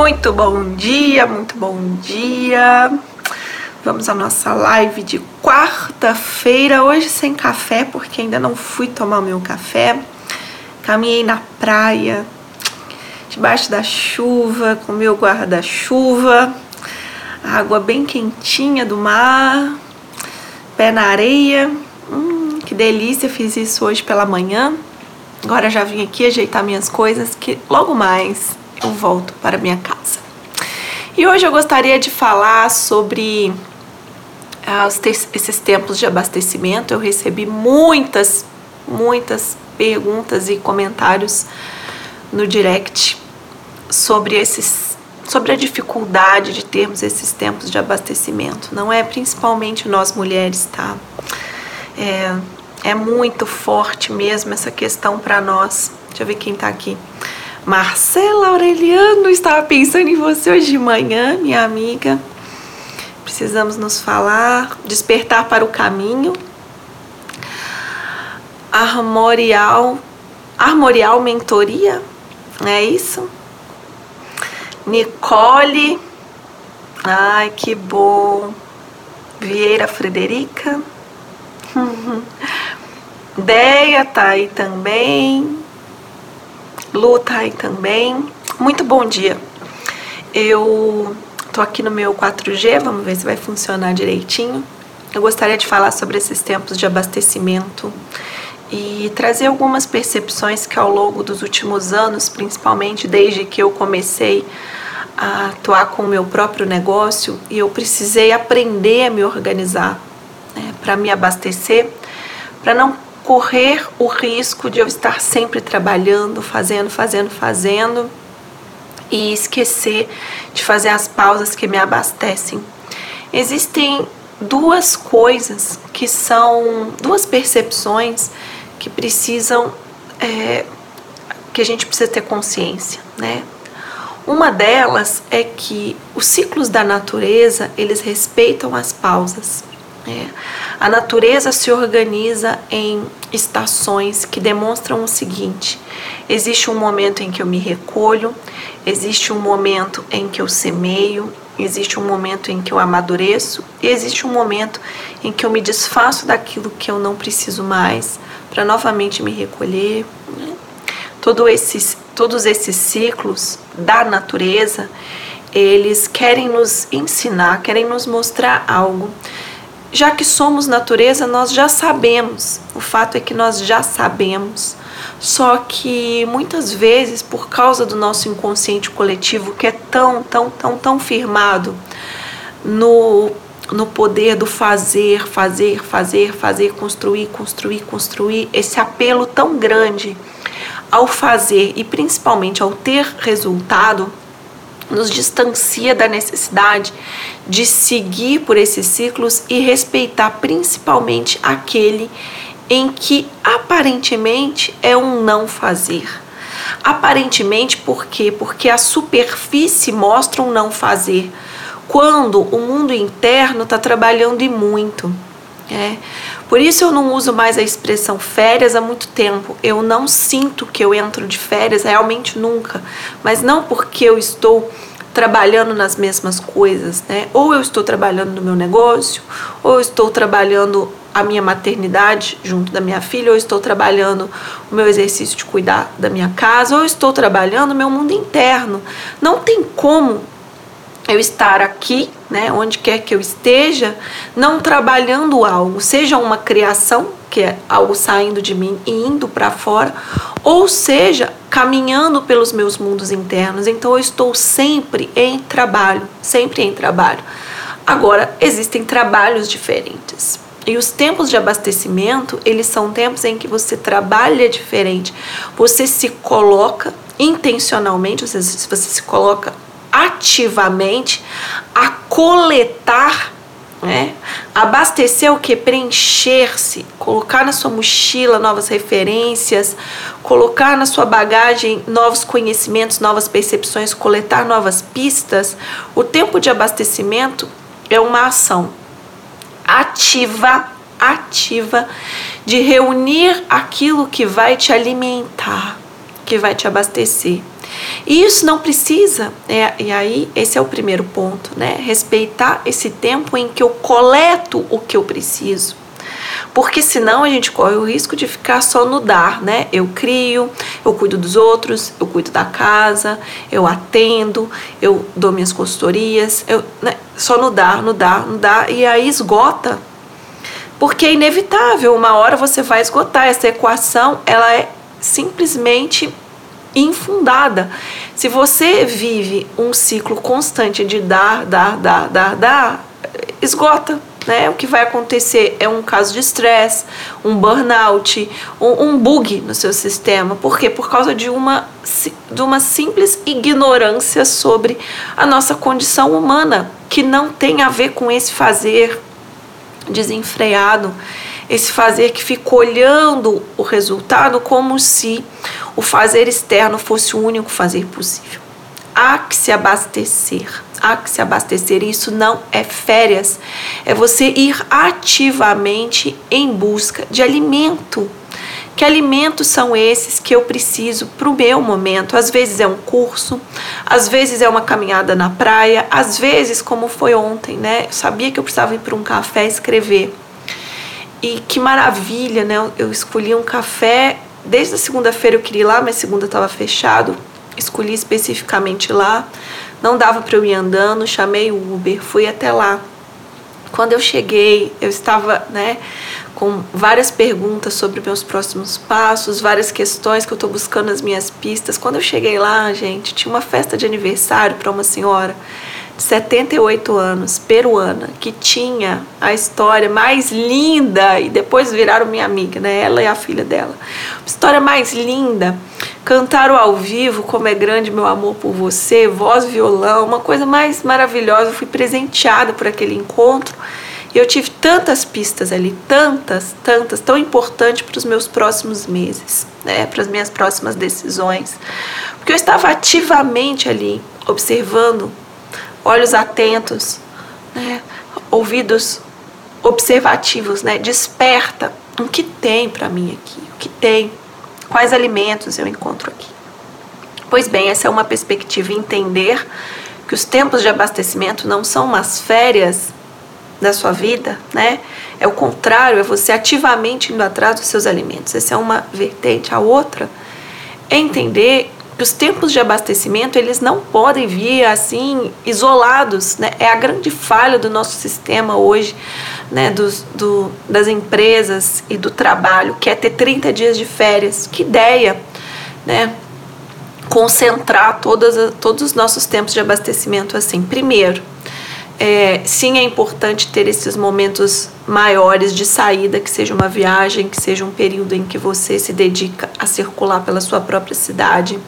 Muito bom dia, muito bom dia. Vamos à nossa live de quarta-feira, hoje sem café, porque ainda não fui tomar meu café. Caminhei na praia, debaixo da chuva, com meu guarda-chuva, água bem quentinha do mar, pé na areia. Hum, que delícia, fiz isso hoje pela manhã. Agora já vim aqui ajeitar minhas coisas que logo mais eu volto para minha casa. E hoje eu gostaria de falar sobre ah, esses tempos de abastecimento. Eu recebi muitas, muitas perguntas e comentários no direct sobre esses sobre a dificuldade de termos esses tempos de abastecimento. Não é principalmente nós mulheres, tá? É, é muito forte mesmo essa questão para nós. Deixa eu ver quem tá aqui. Marcela Aureliano, estava pensando em você hoje de manhã, minha amiga. Precisamos nos falar, despertar para o caminho. Armorial, Armorial Mentoria, é isso? Nicole, ai que bom. Vieira Frederica, Deia tá aí também. Lu tá aí também. Muito bom dia. Eu tô aqui no meu 4G, vamos ver se vai funcionar direitinho. Eu gostaria de falar sobre esses tempos de abastecimento e trazer algumas percepções que ao longo dos últimos anos, principalmente desde que eu comecei a atuar com o meu próprio negócio e eu precisei aprender a me organizar né, para me abastecer, para não correr o risco de eu estar sempre trabalhando, fazendo, fazendo, fazendo e esquecer de fazer as pausas que me abastecem. Existem duas coisas que são duas percepções que precisam é, que a gente precisa ter consciência, né? Uma delas é que os ciclos da natureza eles respeitam as pausas. É. A natureza se organiza em estações que demonstram o seguinte: existe um momento em que eu me recolho, existe um momento em que eu semeio, existe um momento em que eu amadureço e existe um momento em que eu me desfaço daquilo que eu não preciso mais para novamente me recolher. Né? Todo esses, todos esses ciclos da natureza, eles querem nos ensinar, querem nos mostrar algo já que somos natureza, nós já sabemos. O fato é que nós já sabemos. Só que muitas vezes, por causa do nosso inconsciente coletivo, que é tão, tão, tão, tão firmado no, no poder do fazer, fazer, fazer, fazer, construir, construir, construir, esse apelo tão grande ao fazer e principalmente ao ter resultado, nos distancia da necessidade de seguir por esses ciclos e respeitar principalmente aquele em que aparentemente é um não fazer. Aparentemente por quê? Porque a superfície mostra um não fazer, quando o mundo interno está trabalhando e muito. É. Por isso eu não uso mais a expressão férias há muito tempo. Eu não sinto que eu entro de férias, realmente nunca. Mas não porque eu estou trabalhando nas mesmas coisas, né? Ou eu estou trabalhando no meu negócio, ou eu estou trabalhando a minha maternidade junto da minha filha, ou eu estou trabalhando o meu exercício de cuidar da minha casa, ou eu estou trabalhando o meu mundo interno. Não tem como eu estar aqui, né, onde quer que eu esteja, não trabalhando algo, seja uma criação, que é algo saindo de mim e indo para fora, ou seja, caminhando pelos meus mundos internos. Então eu estou sempre em trabalho, sempre em trabalho. Agora, existem trabalhos diferentes. E os tempos de abastecimento, eles são tempos em que você trabalha diferente. Você se coloca intencionalmente, você, você se coloca ativamente a coletar, né? Abastecer o que? Preencher-se, colocar na sua mochila novas referências, colocar na sua bagagem novos conhecimentos, novas percepções, coletar novas pistas. O tempo de abastecimento é uma ação ativa, ativa de reunir aquilo que vai te alimentar, que vai te abastecer. E isso não precisa, é, e aí esse é o primeiro ponto, né? Respeitar esse tempo em que eu coleto o que eu preciso. Porque senão a gente corre o risco de ficar só no dar, né? Eu crio, eu cuido dos outros, eu cuido da casa, eu atendo, eu dou minhas consultorias, eu, né? só no dar, no dar, no dar, e aí esgota. Porque é inevitável, uma hora você vai esgotar. Essa equação, ela é simplesmente infundada. Se você vive um ciclo constante de dar, dar, dar, dar, dar, esgota. Né? O que vai acontecer é um caso de estresse, um burnout, um, um, bug no seu sistema. Por quê? Por causa de uma, de uma simples ignorância sobre a nossa condição humana, que não tem a ver com esse fazer desenfreado, esse fazer que fica olhando o resultado como se o fazer externo fosse o único fazer possível. Há que se abastecer, há que se abastecer. Isso não é férias, é você ir ativamente em busca de alimento. Que alimentos são esses que eu preciso para o meu momento? Às vezes é um curso, às vezes é uma caminhada na praia, às vezes, como foi ontem, né? Eu sabia que eu precisava ir para um café escrever. E que maravilha, né? Eu escolhi um café Desde a segunda-feira eu queria ir lá, mas segunda estava fechado. Escolhi especificamente lá. Não dava para eu ir andando, chamei o Uber, fui até lá. Quando eu cheguei, eu estava, né, com várias perguntas sobre meus próximos passos, várias questões que eu estou buscando nas minhas pistas. Quando eu cheguei lá, gente, tinha uma festa de aniversário para uma senhora 78 anos, peruana, que tinha a história mais linda e depois viraram minha amiga, né? Ela e a filha dela. História mais linda. Cantaram ao vivo Como é Grande Meu Amor por Você, voz, violão, uma coisa mais maravilhosa. Eu fui presenteada por aquele encontro. E eu tive tantas pistas ali, tantas, tantas, tão importantes para os meus próximos meses, né, para as minhas próximas decisões. Porque eu estava ativamente ali, observando olhos atentos, né? ouvidos observativos, né? Desperta o que tem para mim aqui, o que tem, quais alimentos eu encontro aqui. Pois bem, essa é uma perspectiva entender que os tempos de abastecimento não são umas férias da sua vida, né? É o contrário, é você ativamente indo atrás dos seus alimentos. Essa é uma vertente. A outra é entender que os tempos de abastecimento eles não podem vir assim isolados, né? É a grande falha do nosso sistema hoje, né? Dos, do, das empresas e do trabalho, que é ter 30 dias de férias. Que ideia, né? Concentrar todas, todos os nossos tempos de abastecimento assim. Primeiro, é, sim é importante ter esses momentos maiores de saída, que seja uma viagem, que seja um período em que você se dedica a circular pela sua própria cidade,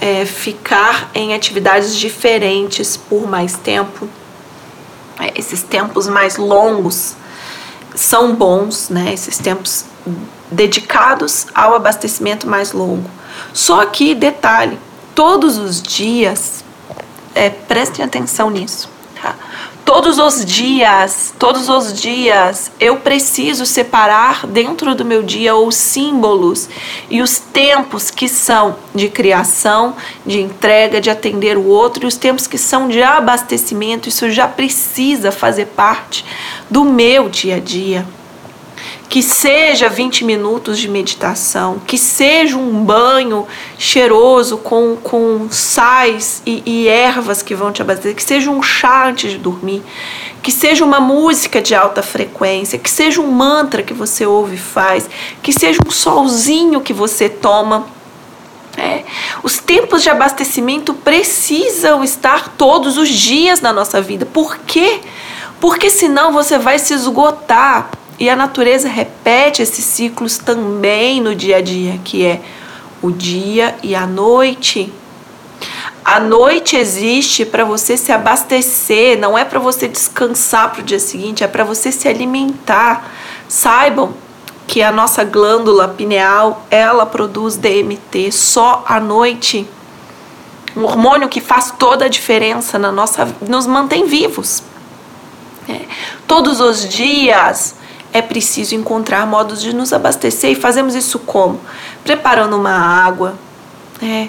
é, ficar em atividades diferentes por mais tempo. É, esses tempos mais longos são bons, né? Esses tempos dedicados ao abastecimento mais longo. Só que detalhe, todos os dias, é, prestem atenção nisso? Todos os dias, todos os dias, eu preciso separar dentro do meu dia os símbolos e os tempos que são de criação, de entrega, de atender o outro, e os tempos que são de abastecimento. Isso já precisa fazer parte do meu dia a dia que seja 20 minutos de meditação, que seja um banho cheiroso com, com sais e, e ervas que vão te abastecer, que seja um chá antes de dormir, que seja uma música de alta frequência, que seja um mantra que você ouve e faz, que seja um solzinho que você toma. É. Os tempos de abastecimento precisam estar todos os dias na nossa vida. Por quê? Porque senão você vai se esgotar e a natureza repete esses ciclos também no dia a dia, que é o dia e a noite. A noite existe para você se abastecer, não é para você descansar para o dia seguinte, é para você se alimentar. Saibam que a nossa glândula pineal, ela produz DMT só à noite. Um hormônio que faz toda a diferença na nossa, nos mantém vivos. É. Todos os dias é preciso encontrar modos de nos abastecer e fazemos isso como? Preparando uma água, é,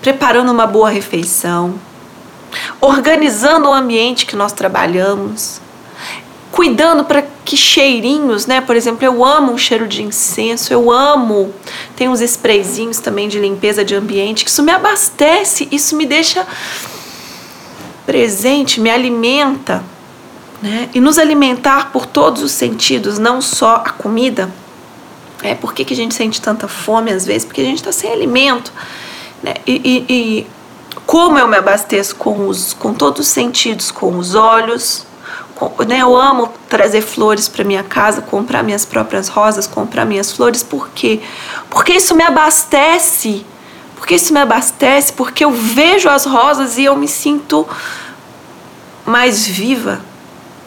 preparando uma boa refeição, organizando o ambiente que nós trabalhamos, cuidando para que cheirinhos, né? Por exemplo, eu amo o cheiro de incenso, eu amo. Tem uns sprayzinhos também de limpeza de ambiente, que isso me abastece, isso me deixa presente, me alimenta, né? E nos alimentar por todos os sentidos, não só a comida. É, por que, que a gente sente tanta fome às vezes? Porque a gente está sem alimento. Né? E, e, e, como eu me abasteço com, os, com todos os sentidos, com os olhos, com, né? eu amo trazer flores para minha casa, comprar minhas próprias rosas, comprar minhas flores, por quê? Porque isso me abastece. Porque isso me abastece, porque eu vejo as rosas e eu me sinto mais viva,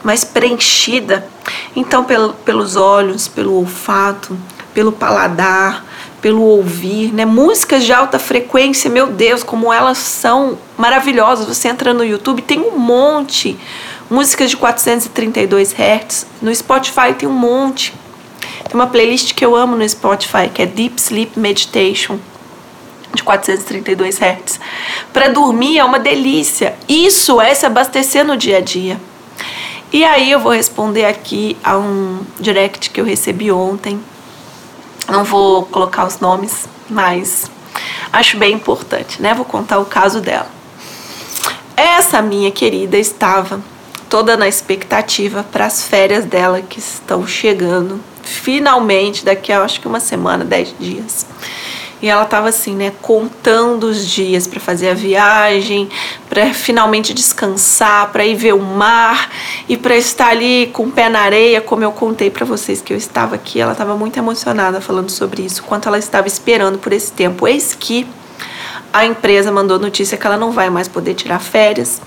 mais preenchida. Então, pelo, pelos olhos, pelo olfato, pelo paladar, pelo ouvir, né? Músicas de alta frequência, meu Deus, como elas são maravilhosas. Você entra no YouTube, tem um monte. Músicas de 432 Hz. No Spotify tem um monte. Tem uma playlist que eu amo no Spotify, que é Deep Sleep Meditation, de 432 Hz. Para dormir é uma delícia. Isso é se abastecer no dia a dia. E aí eu vou responder aqui a um direct que eu recebi ontem não vou colocar os nomes, mas acho bem importante, né? Vou contar o caso dela. Essa minha querida estava toda na expectativa para as férias dela que estão chegando, finalmente daqui a acho que uma semana, dez dias. E ela estava assim, né, contando os dias para fazer a viagem, para finalmente descansar, para ir ver o mar e para estar ali com o pé na areia, como eu contei para vocês que eu estava aqui. Ela estava muito emocionada falando sobre isso, quanto ela estava esperando por esse tempo. Eis que a empresa mandou notícia que ela não vai mais poder tirar férias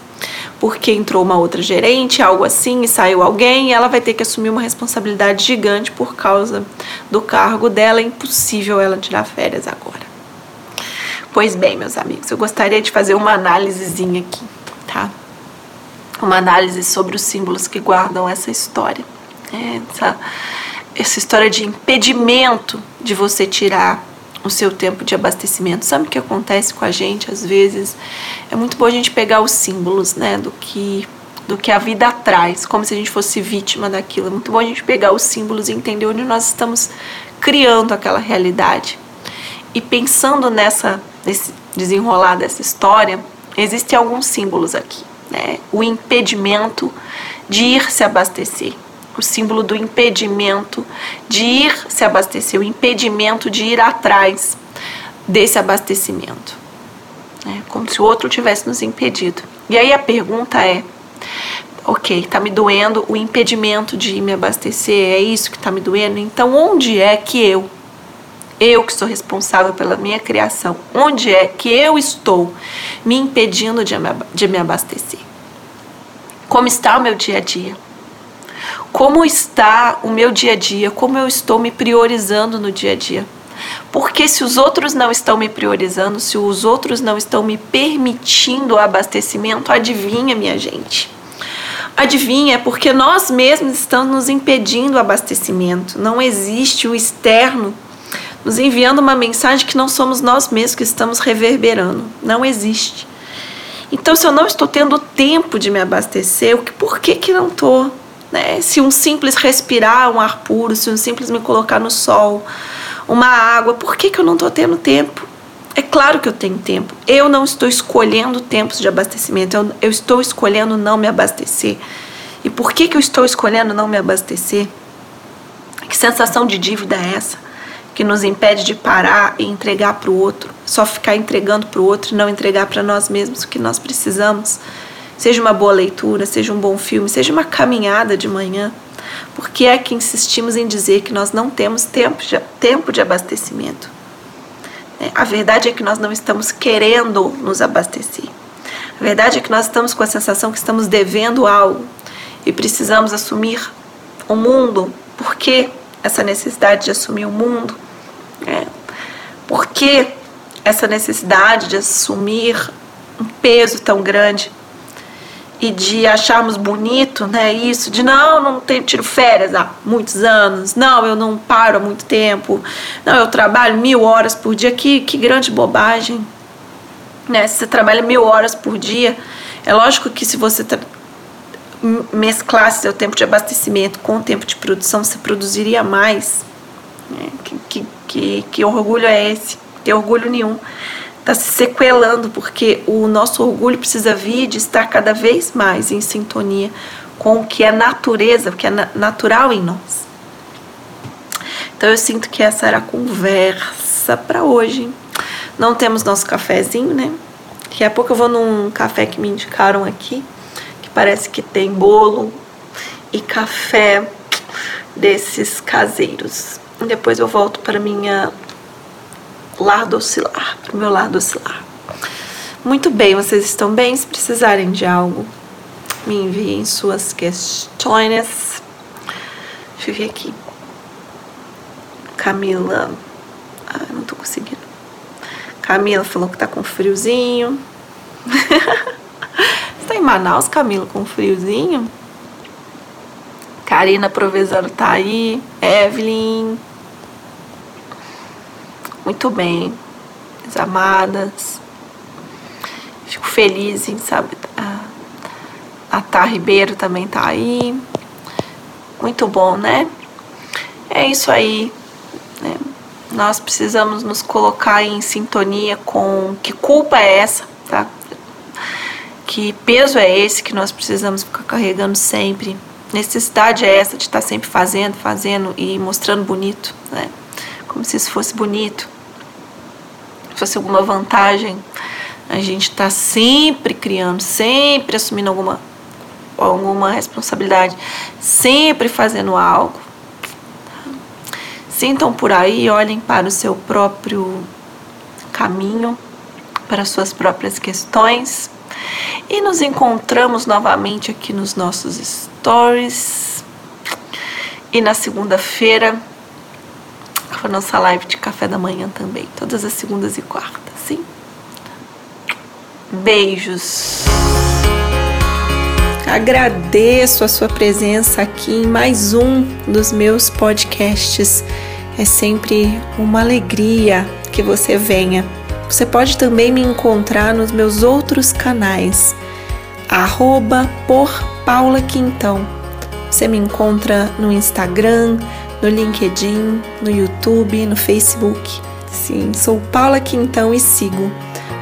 porque entrou uma outra gerente, algo assim, e saiu alguém, e ela vai ter que assumir uma responsabilidade gigante por causa do cargo dela. É impossível ela tirar férias agora. Pois bem, meus amigos, eu gostaria de fazer uma análisezinha aqui, tá? Uma análise sobre os símbolos que guardam essa história. Essa, essa história de impedimento de você tirar o seu tempo de abastecimento. Sabe o que acontece com a gente às vezes? É muito bom a gente pegar os símbolos, né, do que do que a vida traz, como se a gente fosse vítima daquilo. É muito bom a gente pegar os símbolos e entender onde nós estamos criando aquela realidade. E pensando nessa nesse desenrolar dessa história, existem alguns símbolos aqui, né? O impedimento de ir se abastecer o símbolo do impedimento de ir se abastecer, o impedimento de ir atrás desse abastecimento. É como se o outro tivesse nos impedido. E aí a pergunta é: ok, está me doendo o impedimento de me abastecer, é isso que está me doendo? Então, onde é que eu, eu que sou responsável pela minha criação, onde é que eu estou me impedindo de me abastecer? Como está o meu dia a dia? Como está o meu dia a dia? Como eu estou me priorizando no dia a dia? Porque se os outros não estão me priorizando, se os outros não estão me permitindo o abastecimento, adivinha, minha gente? Adivinha, porque nós mesmos estamos nos impedindo o abastecimento. Não existe o externo nos enviando uma mensagem que não somos nós mesmos que estamos reverberando. Não existe. Então, se eu não estou tendo tempo de me abastecer, por que, que não estou? Né? Se um simples respirar um ar puro, se um simples me colocar no sol, uma água, por que, que eu não estou tendo tempo? É claro que eu tenho tempo. Eu não estou escolhendo tempos de abastecimento, eu, eu estou escolhendo não me abastecer. E por que, que eu estou escolhendo não me abastecer? Que sensação de dívida é essa? Que nos impede de parar e entregar para o outro, só ficar entregando para o outro e não entregar para nós mesmos o que nós precisamos. Seja uma boa leitura, seja um bom filme, seja uma caminhada de manhã. Por que é que insistimos em dizer que nós não temos tempo de, tempo de abastecimento? É, a verdade é que nós não estamos querendo nos abastecer. A verdade é que nós estamos com a sensação que estamos devendo algo e precisamos assumir o mundo. Por que essa necessidade de assumir o mundo? É, por que essa necessidade de assumir um peso tão grande? E de acharmos bonito, né? Isso, de não, não tenho, tiro férias há muitos anos, não, eu não paro há muito tempo, não, eu trabalho mil horas por dia, que, que grande bobagem. Né? Se você trabalha mil horas por dia, é lógico que se você mesclasse seu tempo de abastecimento com o tempo de produção, você produziria mais. Né? Que, que, que, orgulho é esse? Tem orgulho nenhum está se sequelando, porque o nosso orgulho precisa vir de estar cada vez mais em sintonia com o que é natureza, o que é natural em nós. Então eu sinto que essa era a conversa para hoje. Não temos nosso cafezinho, né? Daqui a pouco eu vou num café que me indicaram aqui, que parece que tem bolo e café desses caseiros. Depois eu volto para minha lado oscilar, para o meu lado oscilar. Muito bem, vocês estão bem? Se precisarem de algo, me enviem suas questões. Deixa eu ver aqui. Camila. Ah, não tô conseguindo. Camila falou que tá com friozinho. Você tá em Manaus, Camila, com friozinho? Karina Provisório tá aí. Evelyn. Muito bem, minhas amadas. Fico feliz em saber. A, a Tá Ribeiro também tá aí. Muito bom, né? É isso aí. Né? Nós precisamos nos colocar em sintonia com que culpa é essa, tá? Que peso é esse que nós precisamos ficar carregando sempre? Necessidade é essa de estar sempre fazendo, fazendo e mostrando bonito, né? Como se isso fosse bonito fosse alguma vantagem, a gente está sempre criando, sempre assumindo alguma, alguma responsabilidade, sempre fazendo algo. Sintam por aí, olhem para o seu próprio caminho, para suas próprias questões. E nos encontramos novamente aqui nos nossos stories. E na segunda-feira a nossa live de café da manhã também, todas as segundas e quartas, sim? Beijos. Agradeço a sua presença aqui em mais um dos meus podcasts. É sempre uma alegria que você venha. Você pode também me encontrar nos meus outros canais, arroba por Paula Quintão. Você me encontra no Instagram, no LinkedIn, no YouTube, no Facebook. Sim, sou Paula Quintão e sigo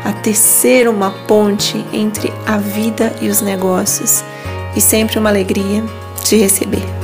a tecer uma ponte entre a vida e os negócios. E sempre uma alegria te receber.